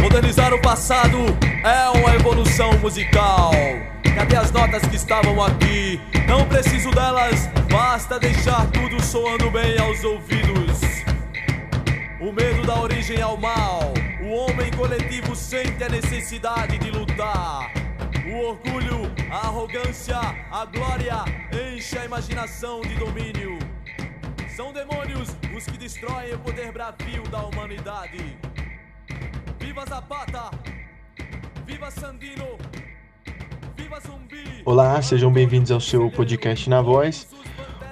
Modernizar o passado é uma evolução musical. Cadê as notas que estavam aqui? Não preciso delas, basta deixar tudo soando bem aos ouvidos. O medo da origem ao mal, o homem coletivo sente a necessidade de lutar. O orgulho, a arrogância, a glória enche a imaginação de domínio. São demônios os que destroem o poder bravio da humanidade. Viva Zapata! Viva Sandino! Viva Zumbi! Olá, sejam bem-vindos ao seu podcast Na Voz.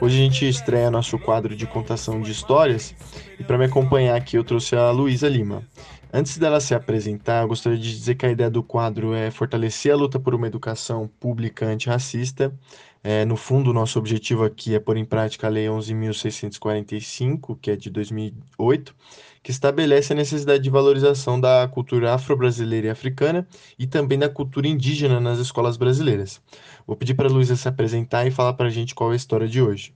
Hoje a gente estreia nosso quadro de contação de histórias e para me acompanhar aqui eu trouxe a Luísa Lima. Antes dela se apresentar, eu gostaria de dizer que a ideia do quadro é fortalecer a luta por uma educação pública antirracista. É, no fundo, nosso objetivo aqui é pôr em prática a Lei 11.645, que é de 2008, que estabelece a necessidade de valorização da cultura afro-brasileira e africana e também da cultura indígena nas escolas brasileiras. Vou pedir para a Luísa se apresentar e falar para a gente qual é a história de hoje.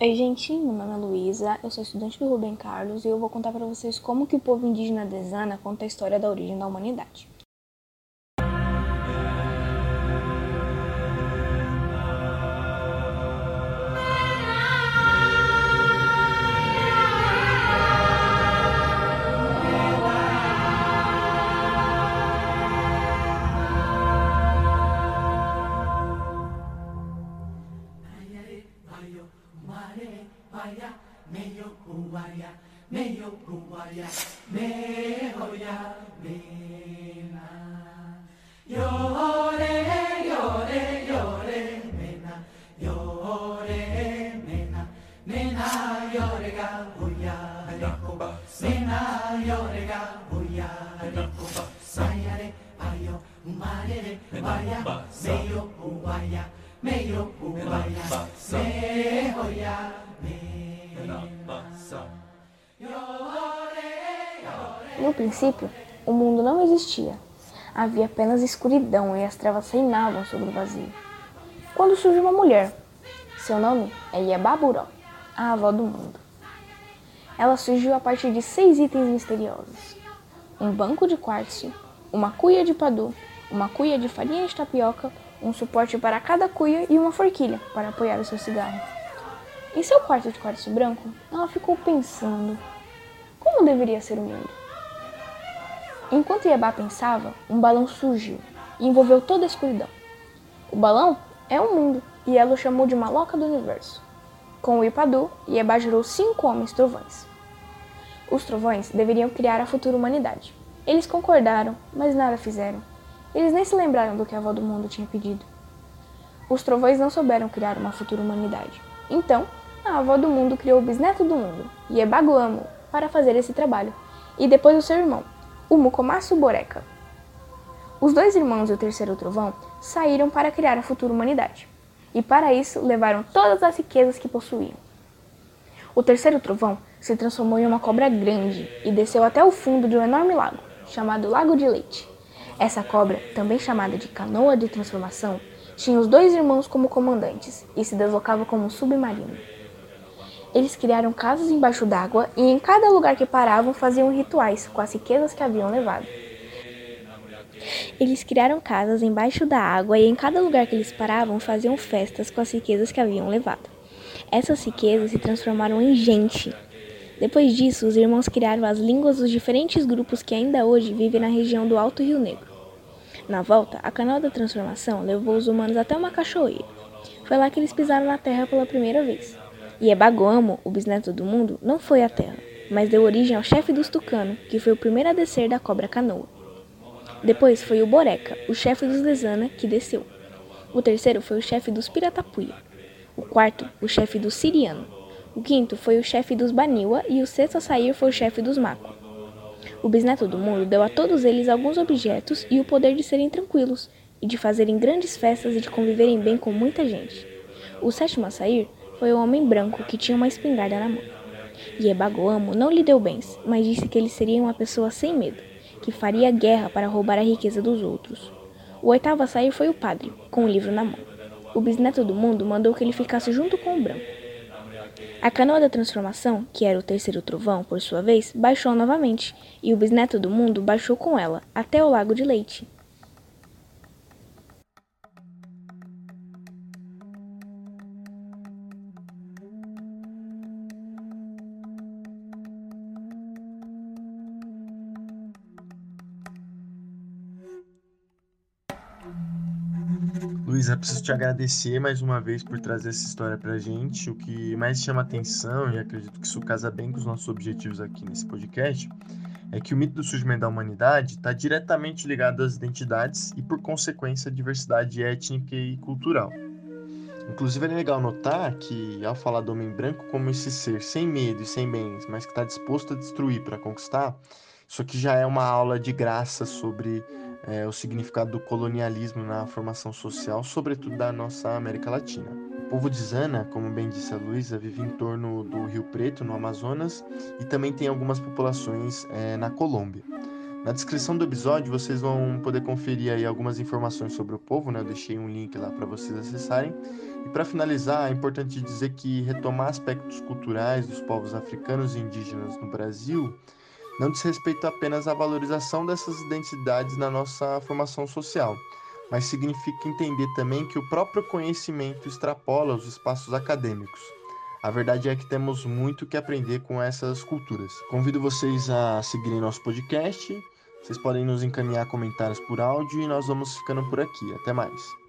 Oi, gente, meu nome é Luísa, eu sou estudante do Rubem Carlos e eu vou contar para vocês como que o povo indígena Desana conta a história da origem da humanidade. vaya, meyo huaya, meyo huaya, mehoya, mena. Llore, llore, llore, mena, llore, mena, mena, llorega, huya, yakoba, mena, llorega, huya, yakoba, sayare, payo, marere, vaya, meyo huaya, meyo huaya, mehoya, No princípio, o mundo não existia. Havia apenas escuridão e as trevas reinavam sobre o vazio. Quando surge uma mulher, seu nome é Yababuró, a avó do mundo. Ela surgiu a partir de seis itens misteriosos: um banco de quartzo, uma cuia de padu, uma cuia de farinha de tapioca, um suporte para cada cuia e uma forquilha para apoiar o seu cigarro. Em seu quarto de quartzo branco, ela ficou pensando: como deveria ser o mundo? Enquanto Iabá pensava, um balão surgiu e envolveu toda a escuridão. O balão é o mundo e ela o chamou de Maloca do Universo. Com o Ipadu, Iabá gerou cinco homens trovões. Os trovões deveriam criar a futura humanidade. Eles concordaram, mas nada fizeram. Eles nem se lembraram do que a avó do mundo tinha pedido. Os trovões não souberam criar uma futura humanidade. Então, a avó do mundo criou o bisneto do mundo, Yebaguamo, para fazer esse trabalho, e depois o seu irmão, o Mukomasu Boreka. Os dois irmãos e o terceiro trovão saíram para criar a futura humanidade, e para isso levaram todas as riquezas que possuíam. O terceiro trovão se transformou em uma cobra grande e desceu até o fundo de um enorme lago, chamado Lago de Leite. Essa cobra, também chamada de canoa de transformação, tinha os dois irmãos como comandantes e se deslocava como um submarino. Eles criaram casas embaixo d'água e em cada lugar que paravam faziam rituais com as riquezas que haviam levado. Eles criaram casas embaixo da água e em cada lugar que eles paravam faziam festas com as riquezas que haviam levado. Essas riquezas se transformaram em gente. Depois disso, os irmãos criaram as línguas dos diferentes grupos que ainda hoje vivem na região do Alto Rio Negro. Na volta, a canoa da transformação levou os humanos até uma cachoeira. Foi lá que eles pisaram na terra pela primeira vez. E Ebagoamo, o bisneto do mundo, não foi à terra, mas deu origem ao chefe dos Tucano, que foi o primeiro a descer da cobra canoa. Depois foi o Boreca, o chefe dos Lesana, que desceu. O terceiro foi o chefe dos Piratapuia. O quarto, o chefe dos Siriano. O quinto foi o chefe dos Baniwa e o sexto a sair foi o chefe dos Mako. O bisneto do mundo deu a todos eles alguns objetos e o poder de serem tranquilos, e de fazerem grandes festas e de conviverem bem com muita gente. O sétimo a sair foi o homem branco que tinha uma espingarda na mão. E Ebagoamo não lhe deu bens, mas disse que ele seria uma pessoa sem medo, que faria guerra para roubar a riqueza dos outros. O oitavo a sair foi o padre, com o livro na mão. O bisneto do mundo mandou que ele ficasse junto com o branco. A canoa da transformação, que era o terceiro trovão, por sua vez, baixou novamente, e o bisneto do mundo baixou com ela, até o lago de leite. Luísa, preciso te agradecer mais uma vez por trazer essa história pra gente. O que mais chama atenção, e acredito que isso casa bem com os nossos objetivos aqui nesse podcast, é que o mito do surgimento da humanidade está diretamente ligado às identidades e, por consequência, à diversidade étnica e cultural. Inclusive, é legal notar que, ao falar do homem branco como esse ser sem medo e sem bens, mas que está disposto a destruir para conquistar, isso aqui já é uma aula de graça sobre é, o significado do colonialismo na formação social, sobretudo da nossa América Latina. O povo de Zana, como bem disse a Luísa, vive em torno do Rio Preto, no Amazonas, e também tem algumas populações é, na Colômbia. Na descrição do episódio vocês vão poder conferir aí algumas informações sobre o povo, né? Eu deixei um link lá para vocês acessarem. E para finalizar, é importante dizer que retomar aspectos culturais dos povos africanos e indígenas no Brasil não diz respeito apenas à valorização dessas identidades na nossa formação social, mas significa entender também que o próprio conhecimento extrapola os espaços acadêmicos. A verdade é que temos muito que aprender com essas culturas. Convido vocês a seguirem nosso podcast. Vocês podem nos encaminhar comentários por áudio e nós vamos ficando por aqui. Até mais.